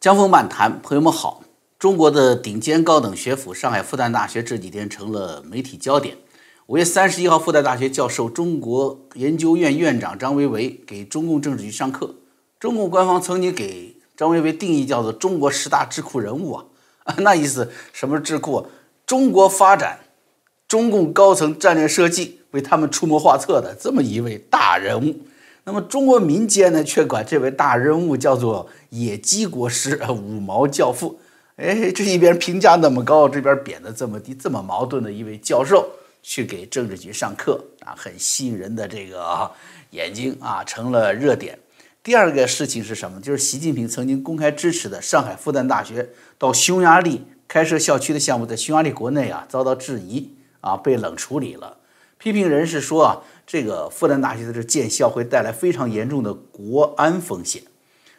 江峰漫谈，朋友们好。中国的顶尖高等学府上海复旦大学这几天成了媒体焦点。五月三十一号，复旦大学教授、中国研究院院长张维为给中共政治局上课。中共官方曾经给张维为定义叫做“中国十大智库人物”啊，那意思什么智库？中国发展、中共高层战略设计为他们出谋划策的这么一位大人物。那么中国民间呢，却管这位大人物叫做“野鸡国师”、“五毛教父”。哎，这一边评价那么高，这边贬得这么低，这么矛盾的一位教授去给政治局上课啊，很吸引人的这个眼睛啊，成了热点。第二个事情是什么？就是习近平曾经公开支持的上海复旦大学到匈牙利开设校区的项目，在匈牙利国内啊遭到质疑啊，被冷处理了。批评人士说啊，这个复旦大学的这建校会带来非常严重的国安风险。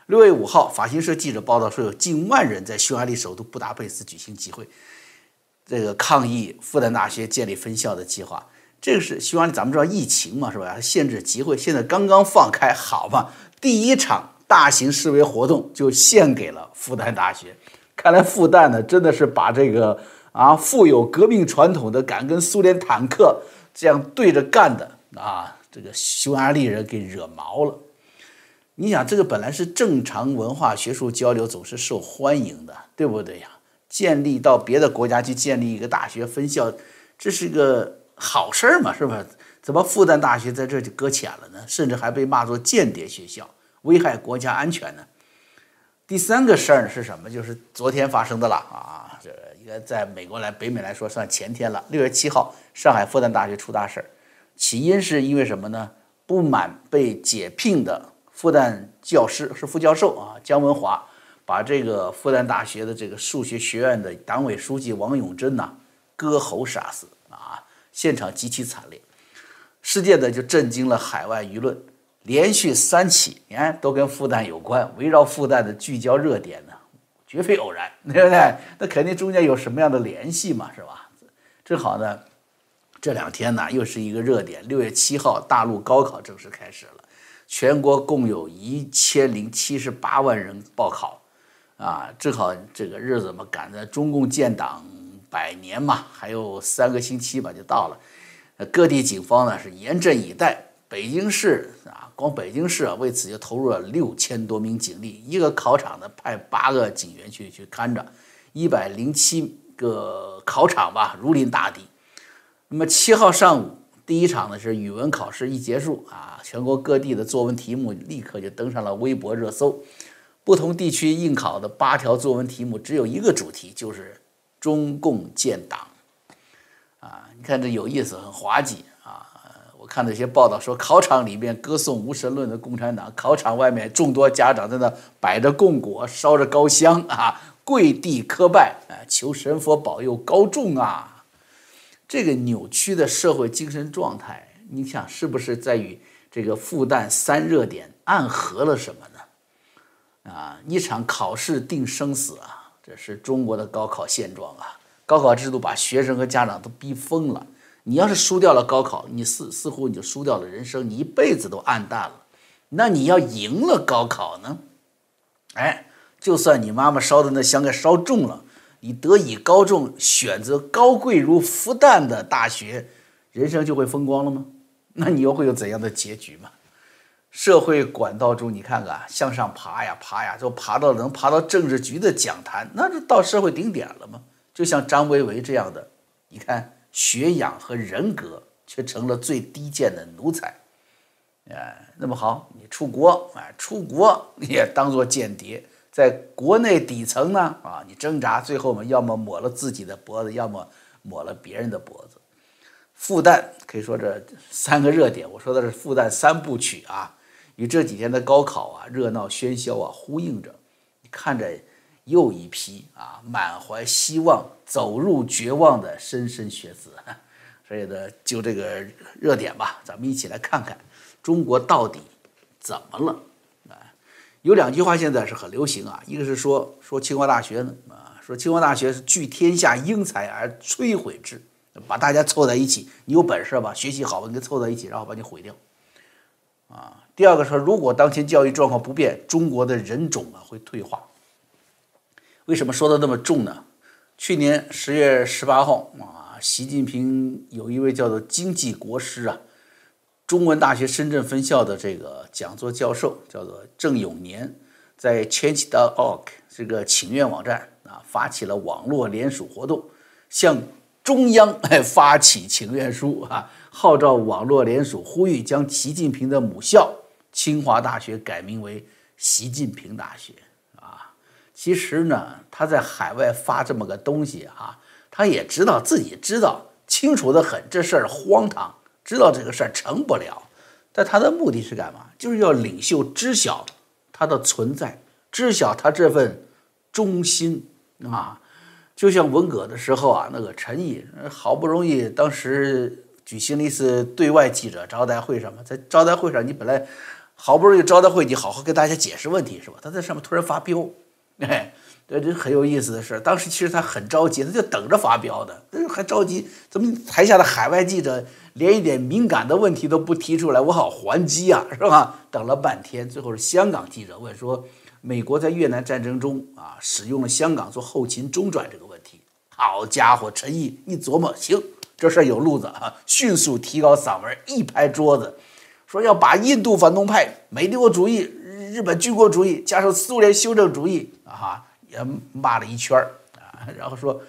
六月五号，法新社记者报道说，有近万人在匈牙利首都布达佩斯举行集会，这个抗议复旦大学建立分校的计划。这个是匈牙利，咱们知道疫情嘛，是吧？限制集会，现在刚刚放开，好嘛？第一场大型示威活动就献给了复旦大学。看来复旦呢，真的是把这个啊富有革命传统的、敢跟苏联坦克这样对着干的啊这个匈牙利人给惹毛了。你想，这个本来是正常文化学术交流，总是受欢迎的，对不对呀？建立到别的国家去建立一个大学分校，这是一个好事儿嘛，是吧？怎么复旦大学在这就搁浅了呢？甚至还被骂作间谍学校，危害国家安全呢？第三个事儿是什么？就是昨天发生的了啊！在美国来北美来说算前天了。六月七号，上海复旦大学出大事儿，起因是因为什么呢？不满被解聘的。复旦教师是副教授啊，姜文华把这个复旦大学的这个数学学院的党委书记王永珍呐割喉杀死啊，现场极其惨烈，事件呢就震惊了海外舆论，连续三起，你看都跟复旦有关，围绕复旦的聚焦热点呢，绝非偶然，对不对？那肯定中间有什么样的联系嘛，是吧？正好呢，这两天呢又是一个热点，六月七号大陆高考正式开始了。全国共有一千零七十八万人报考，啊，正好这个日子嘛，赶在中共建党百年嘛，还有三个星期吧就到了。各地警方呢是严阵以待，北京市啊，光北京市啊为此就投入了六千多名警力，一个考场呢派八个警员去去看着，一百零七个考场吧如临大敌。那么七号上午。第一场呢是语文考试一结束啊，全国各地的作文题目立刻就登上了微博热搜。不同地区应考的八条作文题目只有一个主题，就是中共建党。啊，你看这有意思，很滑稽！我看那些报道说，考场里面歌颂无神论的共产党，考场外面众多家长在那摆着供果，烧着高香啊，跪地磕拜啊，求神佛保佑高中啊。这个扭曲的社会精神状态，你想是不是在与这个复旦三热点暗合了什么呢？啊，一场考试定生死啊，这是中国的高考现状啊！高考制度把学生和家长都逼疯了。你要是输掉了高考，你似似乎你就输掉了人生，你一辈子都暗淡了。那你要赢了高考呢？哎，就算你妈妈烧的那香给烧中了。你得以高中，选择高贵如复旦的大学，人生就会风光了吗？那你又会有怎样的结局吗？社会管道中，你看看，向上爬呀爬呀，就爬到能爬到政治局的讲坛，那就到社会顶点了吗？就像张维维这样的，你看学养和人格却成了最低贱的奴才。哎，那么好，你出国，哎，出国你也当做间谍。在国内底层呢，啊，你挣扎，最后嘛，要么抹了自己的脖子，要么抹了别人的脖子。复旦可以说这三个热点，我说的是复旦三部曲啊，与这几天的高考啊热闹喧嚣啊呼应着。你看着又一批啊满怀希望走入绝望的莘莘学子，所以呢，就这个热点吧，咱们一起来看看中国到底怎么了啊。有两句话现在是很流行啊，一个是说说清华大学呢啊，说清华大学是聚天下英才而摧毁之，把大家凑在一起，你有本事吧，学习好，你给凑在一起，然后把你毁掉，啊。第二个说，如果当前教育状况不变，中国的人种啊会退化。为什么说的那么重呢？去年十月十八号啊，习近平有一位叫做经济国师啊，中文大学深圳分校的这个讲座教授叫做郑永年，在 Change.org 这个请愿网站啊，发起了网络联署活动，向中央发起请愿书啊，号召网络联署，呼吁将习近平的母校清华大学改名为习近平大学。其实呢，他在海外发这么个东西啊，他也知道自己知道清楚的很，这事儿荒唐。知道这个事儿成不了，但他的目的是干嘛？就是要领袖知晓他的存在，知晓他这份忠心啊。就像文革的时候啊，那个陈毅好不容易当时举行了一次对外记者招待会上嘛，在招待会上你本来好不容易招待会，你好好跟大家解释问题是吧？他在上面突然发飙，哎。这这很有意思的事。当时其实他很着急，他就等着发飙的，还着急。怎么台下的海外记者连一点敏感的问题都不提出来，我好还击啊，是吧？等了半天，最后是香港记者问说：“美国在越南战争中啊，使用了香港做后勤中转这个问题。”好家伙，陈毅一琢磨，行，这事儿有路子啊，迅速提高嗓门，一拍桌子，说要把印度反动派、美帝国主义、日本军国主义加上苏联修正主义啊。也骂了一圈儿啊，然后说：“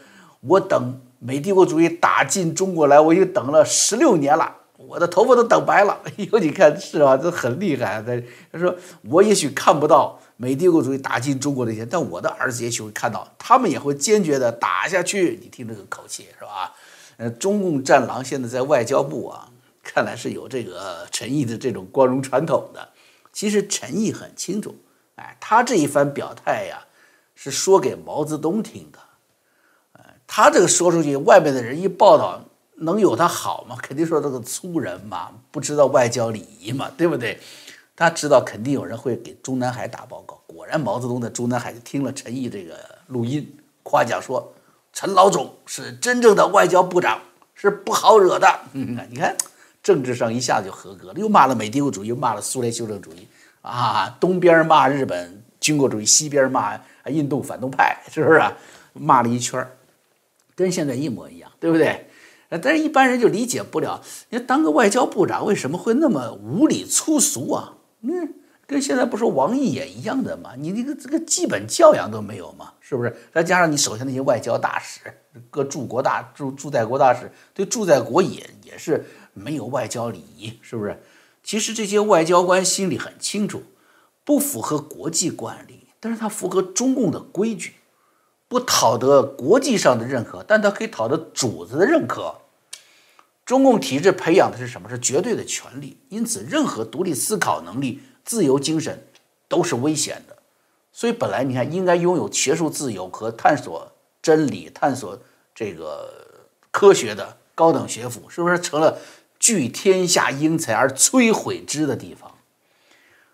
我等美帝国主义打进中国来，我已经等了十六年了，我的头发都等白了。”哎呦，你看是吧？这很厉害。他他说：“我也许看不到美帝国主义打进中国那天，但我的儿子也许会看到，他们也会坚决的打下去。”你听这个口气是吧？呃，中共战狼现在在外交部啊，看来是有这个陈毅的这种光荣传统的。其实陈毅很清楚，哎，他这一番表态呀。是说给毛泽东听的，哎，他这个说出去，外面的人一报道，能有他好吗？肯定说这个粗人嘛，不知道外交礼仪嘛，对不对？他知道肯定有人会给中南海打报告。果然，毛泽东在中南海就听了陈毅这个录音，夸奖说：“陈老总是真正的外交部长，是不好惹的。”嗯，你看，政治上一下子就合格了，又骂了美帝国主义，又骂了苏联修正主义啊，东边骂日本军国主义，西边骂。印度反动派是不是啊？骂了一圈儿，跟现在一模一样，对不对？但是一般人就理解不了，你当个外交部长为什么会那么无礼粗俗啊？嗯，跟现在不说王毅也一样的嘛？你这个这个基本教养都没有嘛，是不是？再加上你手下那些外交大使，各驻国大驻驻在国大使，对驻在国也也是没有外交礼仪，是不是？其实这些外交官心里很清楚，不符合国际惯例。但是他符合中共的规矩，不讨得国际上的认可，但他可以讨得主子的认可。中共体制培养的是什么？是绝对的权利，因此任何独立思考能力、自由精神都是危险的。所以本来你看应该拥有学术自由和探索真理、探索这个科学的高等学府，是不是成了聚天下英才而摧毁之的地方？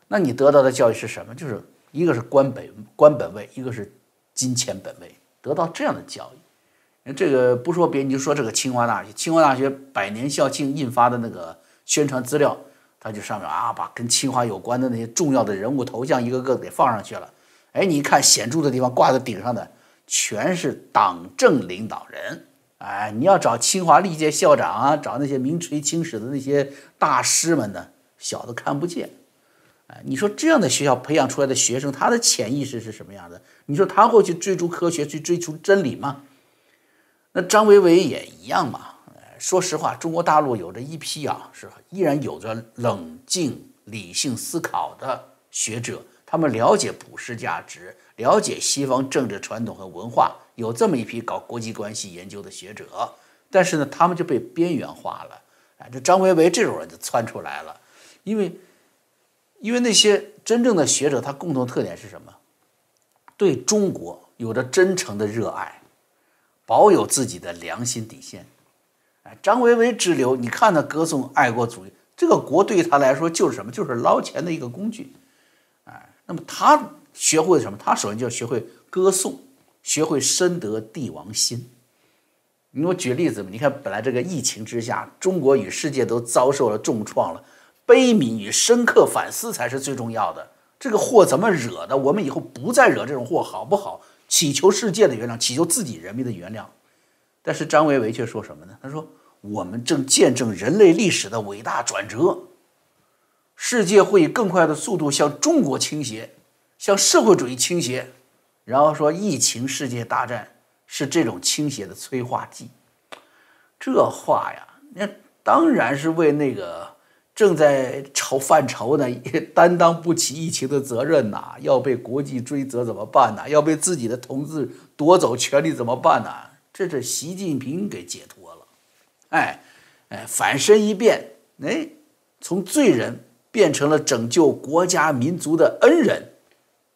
那你得到的教育是什么？就是。一个是官本官本位，一个是金钱本位，得到这样的教育。这个不说别，你就说这个清华大学，清华大学百年校庆印发的那个宣传资料，它就上面啊，把跟清华有关的那些重要的人物头像一个个给放上去了。哎，你一看显著的地方挂在顶上的全是党政领导人。哎，你要找清华历届校长啊，找那些名垂青史的那些大师们呢，小的看不见。哎，你说这样的学校培养出来的学生，他的潜意识是什么样的？你说他会去追逐科学，去追求真理吗？那张维为也一样嘛。说实话，中国大陆有着一批啊，是依然有着冷静理性思考的学者，他们了解普世价值，了解西方政治传统和文化，有这么一批搞国际关系研究的学者。但是呢，他们就被边缘化了。哎，这张维为这种人就窜出来了，因为。因为那些真正的学者，他共同特点是什么？对中国有着真诚的热爱，保有自己的良心底线。哎，张维为之流，你看他歌颂爱国主义，这个国对于他来说就是什么？就是捞钱的一个工具。哎，那么他学会什么？他首先就要学会歌颂，学会深得帝王心。你给我举例子嘛？你看，本来这个疫情之下，中国与世界都遭受了重创了。悲悯与深刻反思才是最重要的。这个祸怎么惹的？我们以后不再惹这种祸，好不好？祈求世界的原谅，祈求自己人民的原谅。但是张维为却说什么呢？他说：“我们正见证人类历史的伟大转折，世界会以更快的速度向中国倾斜，向社会主义倾斜。”然后说：“疫情世界大战是这种倾斜的催化剂。”这话呀，那当然是为那个。正在愁犯愁呢，担当不起疫情的责任呐，要被国际追责怎么办呢？要被自己的同志夺走权利怎么办呢？这是习近平给解脱了，哎，哎，反身一变，哎，从罪人变成了拯救国家民族的恩人，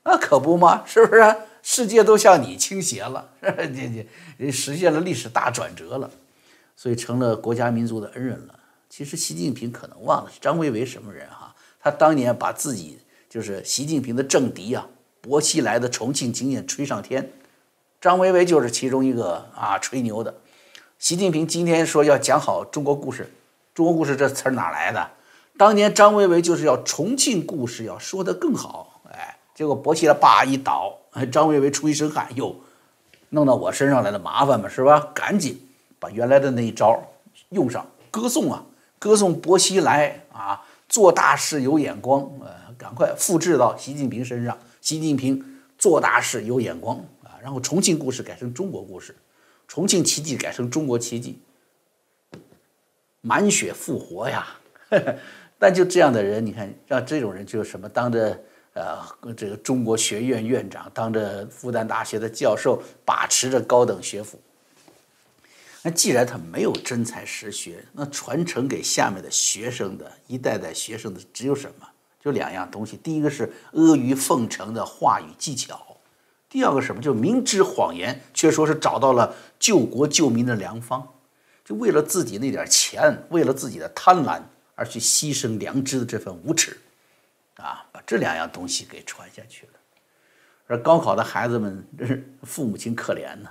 那可不吗？是不是？世界都向你倾斜了，你你实现了历史大转折了，所以成了国家民族的恩人了。其实习近平可能忘了张维为什么人哈，他当年把自己就是习近平的政敌啊，薄熙来的重庆经验吹上天，张维为就是其中一个啊吹牛的。习近平今天说要讲好中国故事，中国故事这词儿哪来的？当年张维为就是要重庆故事要说得更好，结果薄熙来叭一倒，张维为出一身汗，哟，弄到我身上来了麻烦嘛，是吧？赶紧把原来的那一招用上，歌颂啊。歌颂薄熙来啊，做大事有眼光，呃，赶快复制到习近平身上。习近平做大事有眼光啊，然后重庆故事改成中国故事，重庆奇迹改成中国奇迹，满血复活呀！但就这样的人，你看，让这种人就是什么，当着呃这个中国学院院长，当着复旦大学的教授，把持着高等学府。那既然他没有真才实学，那传承给下面的学生的一代代学生的只有什么？就两样东西。第一个是阿谀奉承的话语技巧，第二个什么？就明知谎言却说是找到了救国救民的良方，就为了自己那点钱，为了自己的贪婪而去牺牲良知的这份无耻，啊，把这两样东西给传下去了。而高考的孩子们，这是父母亲可怜呢。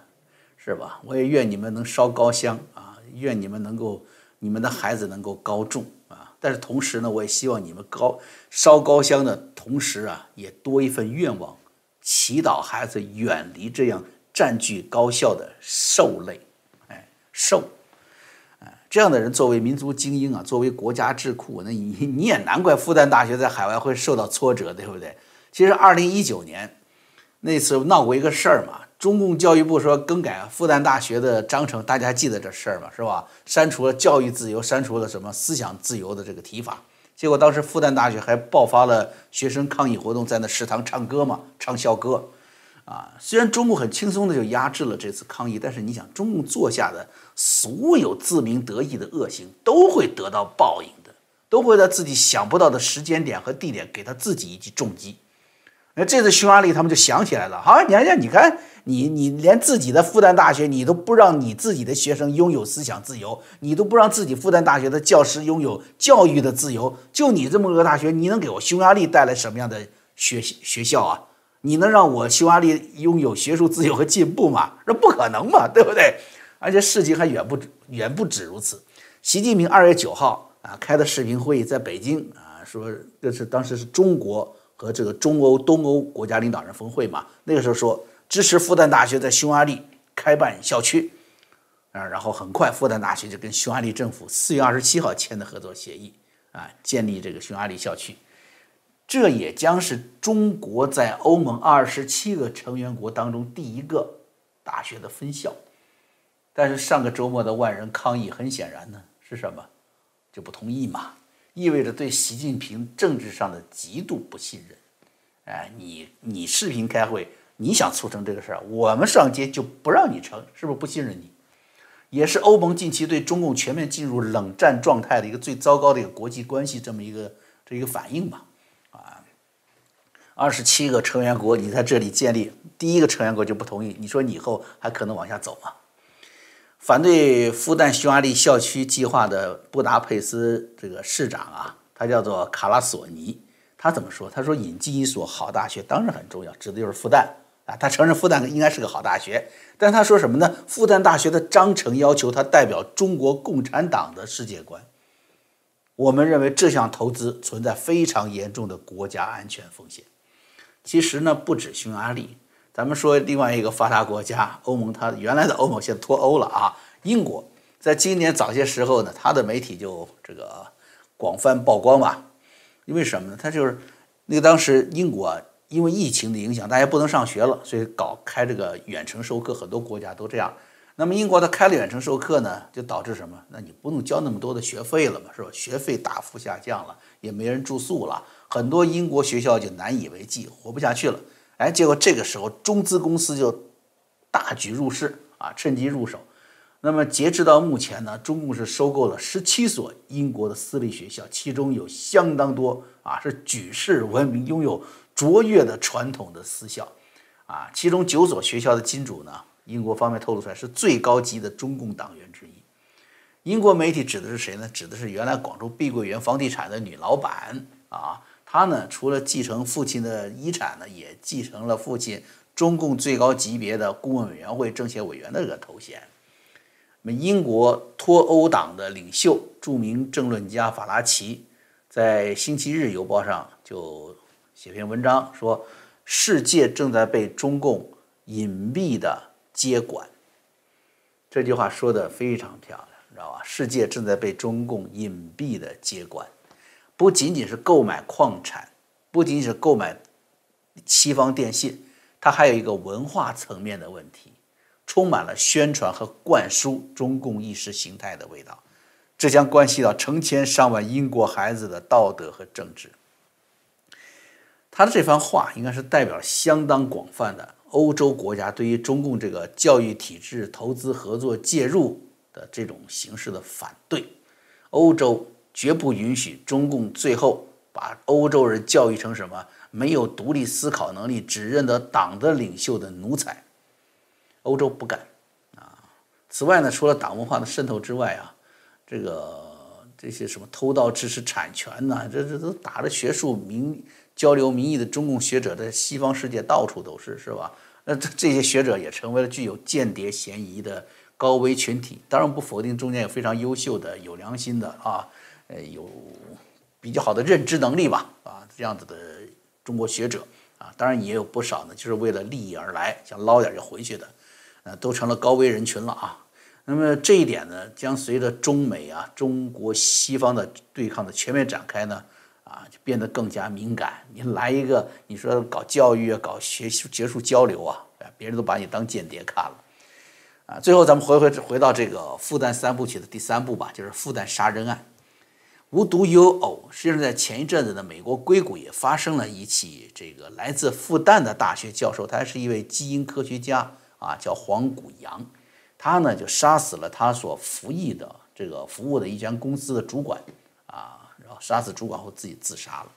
是吧？我也愿你们能烧高香啊，愿你们能够，你们的孩子能够高中啊。但是同时呢，我也希望你们高烧高香的同时啊，也多一份愿望，祈祷孩子远离这样占据高校的兽类。哎，兽，这样的人作为民族精英啊，作为国家智库，那你你也难怪复旦大学在海外会受到挫折，对不对？其实二零一九年那次闹过一个事儿嘛。中共教育部说更改复旦大学的章程，大家记得这事儿吗？是吧？删除了教育自由，删除了什么思想自由的这个提法。结果当时复旦大学还爆发了学生抗议活动，在那食堂唱歌嘛，唱校歌。啊，虽然中共很轻松的就压制了这次抗议，但是你想，中共做下的所有自鸣得意的恶行，都会得到报应的，都会在自己想不到的时间点和地点给他自己一记重击。那这次匈牙利他们就想起来了，好，你看，你看。你你连自己的复旦大学你都不让你自己的学生拥有思想自由，你都不让自己复旦大学的教师拥有教育的自由，就你这么个大学，你能给我匈牙利带来什么样的学学校啊？你能让我匈牙利拥有学术自由和进步吗？那不可能嘛，对不对？而且事情还远不远不止如此。习近平二月九号啊开的视频会议，在北京啊说这是当时是中国和这个中欧、东欧国家领导人峰会嘛，那个时候说。支持复旦大学在匈牙利开办校区，啊，然后很快复旦大学就跟匈牙利政府四月二十七号签的合作协议，啊，建立这个匈牙利校区，这也将是中国在欧盟二十七个成员国当中第一个大学的分校。但是上个周末的万人抗议，很显然呢是什么？就不同意嘛，意味着对习近平政治上的极度不信任。哎，你你视频开会。你想促成这个事儿，我们上街就不让你成，是不是不信任你？也是欧盟近期对中共全面进入冷战状态的一个最糟糕的一个国际关系这么一个这一个反应吧？啊，二十七个成员国你在这里建立，第一个成员国就不同意，你说你以后还可能往下走吗？反对复旦匈牙利校区计划的布达佩斯这个市长啊，他叫做卡拉索尼，他怎么说？他说引进一所好大学当然很重要，指的就是复旦。啊，他承认复旦应该是个好大学，但他说什么呢？复旦大学的章程要求他代表中国共产党的世界观。我们认为这项投资存在非常严重的国家安全风险。其实呢，不止匈牙利，咱们说另外一个发达国家欧盟，它原来的欧盟现在脱欧了啊。英国在今年早些时候呢，它的媒体就这个广泛曝光吧。因为什么呢？它就是那个当时英国，因为疫情的影响，大家不能上学了，所以搞开这个远程授课，很多国家都这样。那么英国它开了远程授课呢，就导致什么？那你不用交那么多的学费了嘛，是吧？学费大幅下降了，也没人住宿了，很多英国学校就难以为继，活不下去了。哎，结果这个时候中资公司就大举入市啊，趁机入手。那么截止到目前呢，中共是收购了十七所英国的私立学校，其中有相当多啊是举世闻名、拥有卓越的传统的私校，啊，其中九所学校的金主呢，英国方面透露出来是最高级的中共党员之一。英国媒体指的是谁呢？指的是原来广州碧桂园房地产的女老板啊。他呢，除了继承父亲的遗产呢，也继承了父亲中共最高级别的顾问委员会政协委员的这个头衔。那么，英国脱欧党的领袖、著名政论家法拉奇，在《星期日邮报》上就写篇文章说：“世界正在被中共隐蔽的接管。”这句话说的非常漂亮，知道吧？世界正在被中共隐蔽的接管。不仅仅是购买矿产，不仅仅是购买西方电信，它还有一个文化层面的问题，充满了宣传和灌输中共意识形态的味道，这将关系到成千上万英国孩子的道德和政治。他的这番话应该是代表相当广泛的欧洲国家对于中共这个教育体制、投资合作介入的这种形式的反对，欧洲。绝不允许中共最后把欧洲人教育成什么没有独立思考能力、只认得党的领袖的奴才。欧洲不敢啊！此外呢，除了党文化的渗透之外啊，这个这些什么偷盗知识产权呐，这这都打着学术名交流名义的中共学者，在西方世界到处都是，是吧？那这这些学者也成为了具有间谍嫌疑的高危群体。当然不否定中间有非常优秀的、有良心的啊。呃，有比较好的认知能力吧，啊，这样子的中国学者啊，当然也有不少呢，就是为了利益而来，想捞点就回去的，呃，都成了高危人群了啊。那么这一点呢，将随着中美啊、中国西方的对抗的全面展开呢，啊，就变得更加敏感。你来一个，你说搞教育啊、搞学术学术交流啊，别人都把你当间谍看了，啊。最后咱们回回回到这个复旦三部曲的第三部吧，就是复旦杀人案。无独有偶，实际上在前一阵子呢，美国硅谷也发生了一起这个来自复旦的大学教授，他是一位基因科学家啊，叫黄谷阳，他呢就杀死了他所服役的这个服务的一家公司的主管啊，然后杀死主管后自己自杀了。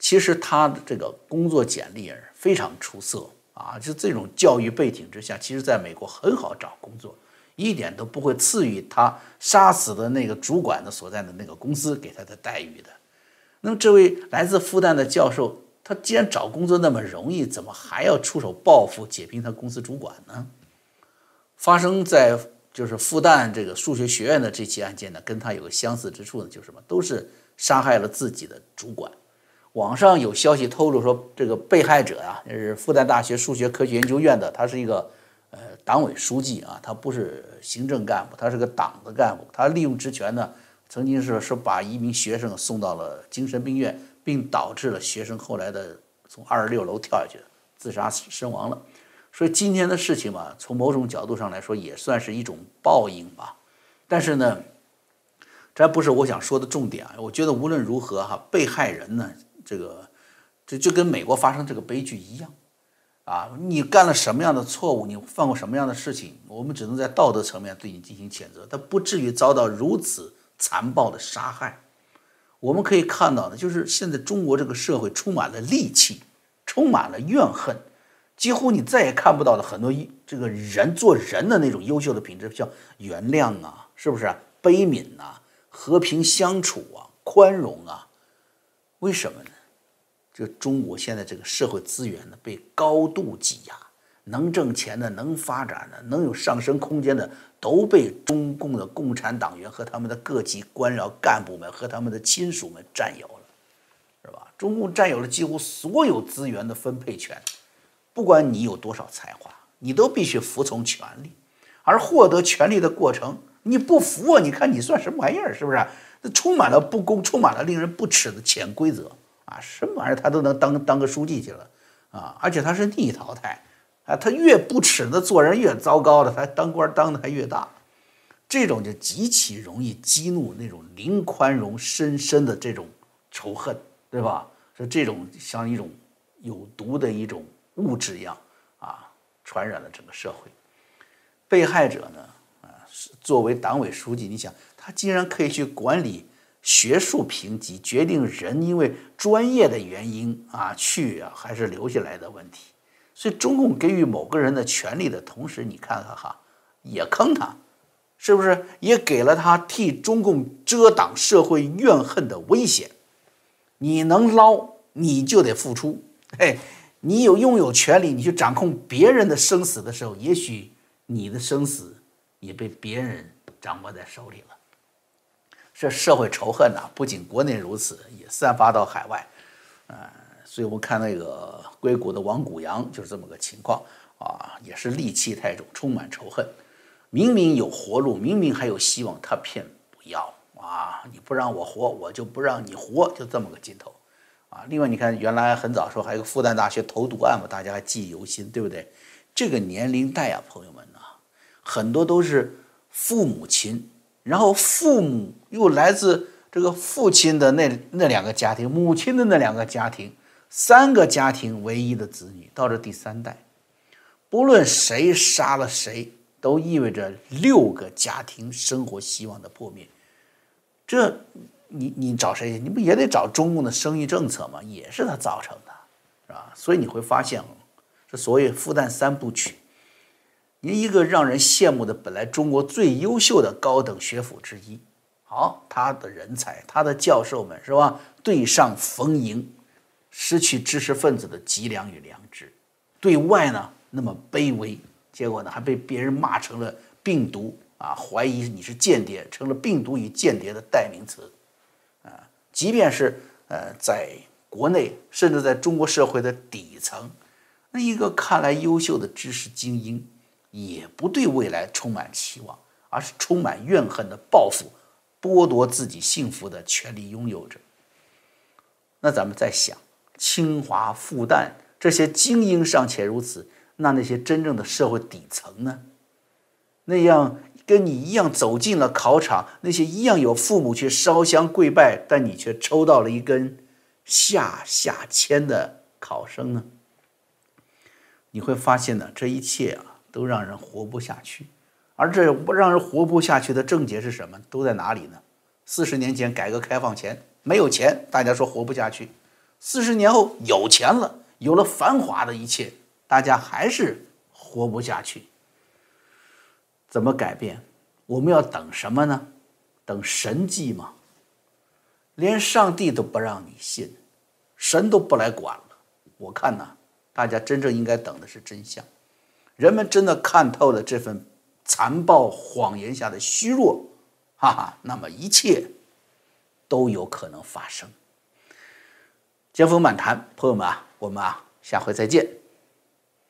其实他的这个工作简历非常出色啊，就这种教育背景之下，其实在美国很好找工作。一点都不会赐予他杀死的那个主管的所在的那个公司给他的待遇的。那么，这位来自复旦的教授，他既然找工作那么容易，怎么还要出手报复解聘他公司主管呢？发生在就是复旦这个数学学院的这起案件呢，跟他有个相似之处呢，就是什么，都是杀害了自己的主管。网上有消息透露说，这个被害者啊，是复旦大学数学科学研究院的，他是一个。党委书记啊，他不是行政干部，他是个党的干部。他利用职权呢，曾经是是把一名学生送到了精神病院，并导致了学生后来的从二十六楼跳下去自杀身亡了。所以今天的事情嘛，从某种角度上来说，也算是一种报应吧。但是呢，这不是我想说的重点啊。我觉得无论如何哈，被害人呢，这个这就跟美国发生这个悲剧一样。啊，你干了什么样的错误？你犯过什么样的事情？我们只能在道德层面对你进行谴责，但不至于遭到如此残暴的杀害。我们可以看到的，就是现在中国这个社会充满了戾气，充满了怨恨，几乎你再也看不到的很多这个人做人的那种优秀的品质，像原谅啊，是不是？悲悯呐，和平相处啊，宽容啊，为什么呢？就中国现在这个社会资源呢，被高度挤压，能挣钱的、能发展的、能有上升空间的，都被中共的共产党员和他们的各级官僚干部们和他们的亲属们占有了，是吧？中共占有了几乎所有资源的分配权，不管你有多少才华，你都必须服从权力。而获得权力的过程，你不服啊？你看你算什么玩意儿？是不是？那充满了不公，充满了令人不耻的潜规则啊！什么玩意儿他都能当当个书记去了啊！而且他是逆淘汰啊！他越不耻的做人越糟糕的，他当官当的还越大。这种就极其容易激怒那种零宽容、深深的这种仇恨，对吧？是这种像一种有毒的一种物质一样啊，传染了整个社会。被害者呢，啊，作为党委书记，你想他竟然可以去管理学术评级，决定人因为专业的原因啊去啊还是留下来的问题。所以中共给予某个人的权利的同时，你看看哈，也坑他。是不是也给了他替中共遮挡社会怨恨的危险？你能捞，你就得付出。嘿，你有拥有权利，你去掌控别人的生死的时候，也许你的生死也被别人掌握在手里了。这社会仇恨呐，不仅国内如此，也散发到海外。呃，所以我们看那个硅谷的王谷阳就是这么个情况啊，也是戾气太重，充满仇恨。明明有活路，明明还有希望，他偏不要啊！你不让我活，我就不让你活，就这么个劲头啊！另外，你看，原来很早说还有个复旦大学投毒案嘛，大家还记忆犹新，对不对？这个年龄代啊，朋友们呐，很多都是父母亲，然后父母又来自这个父亲的那那两个家庭，母亲的那两个家庭，三个家庭唯一的子女，到这第三代，不论谁杀了谁。都意味着六个家庭生活希望的破灭，这你你找谁？你不也得找中共的生育政策吗？也是他造成的，是吧？所以你会发现，这所谓复旦三部曲，一个让人羡慕的本来中国最优秀的高等学府之一，好，他的人才，他的教授们是吧？对上逢迎，失去知识分子的脊梁与良知，对外呢那么卑微。结果呢，还被别人骂成了病毒啊！怀疑你是间谍，成了病毒与间谍的代名词啊！即便是呃，在国内，甚至在中国社会的底层，那一个看来优秀的知识精英，也不对未来充满期望，而是充满怨恨的报复，剥夺自己幸福的权利拥有者。那咱们在想，清华、复旦这些精英尚且如此。那那些真正的社会底层呢？那样跟你一样走进了考场，那些一样有父母去烧香跪拜，但你却抽到了一根下下签的考生呢？你会发现呢，这一切啊，都让人活不下去。而这让人活不下去的症结是什么？都在哪里呢？四十年前改革开放前没有钱，大家说活不下去；四十年后有钱了，有了繁华的一切。大家还是活不下去，怎么改变？我们要等什么呢？等神迹吗？连上帝都不让你信，神都不来管了。我看呢，大家真正应该等的是真相。人们真的看透了这份残暴谎言下的虚弱，哈哈，那么一切都有可能发生。江峰满谈，朋友们啊，我们啊，下回再见。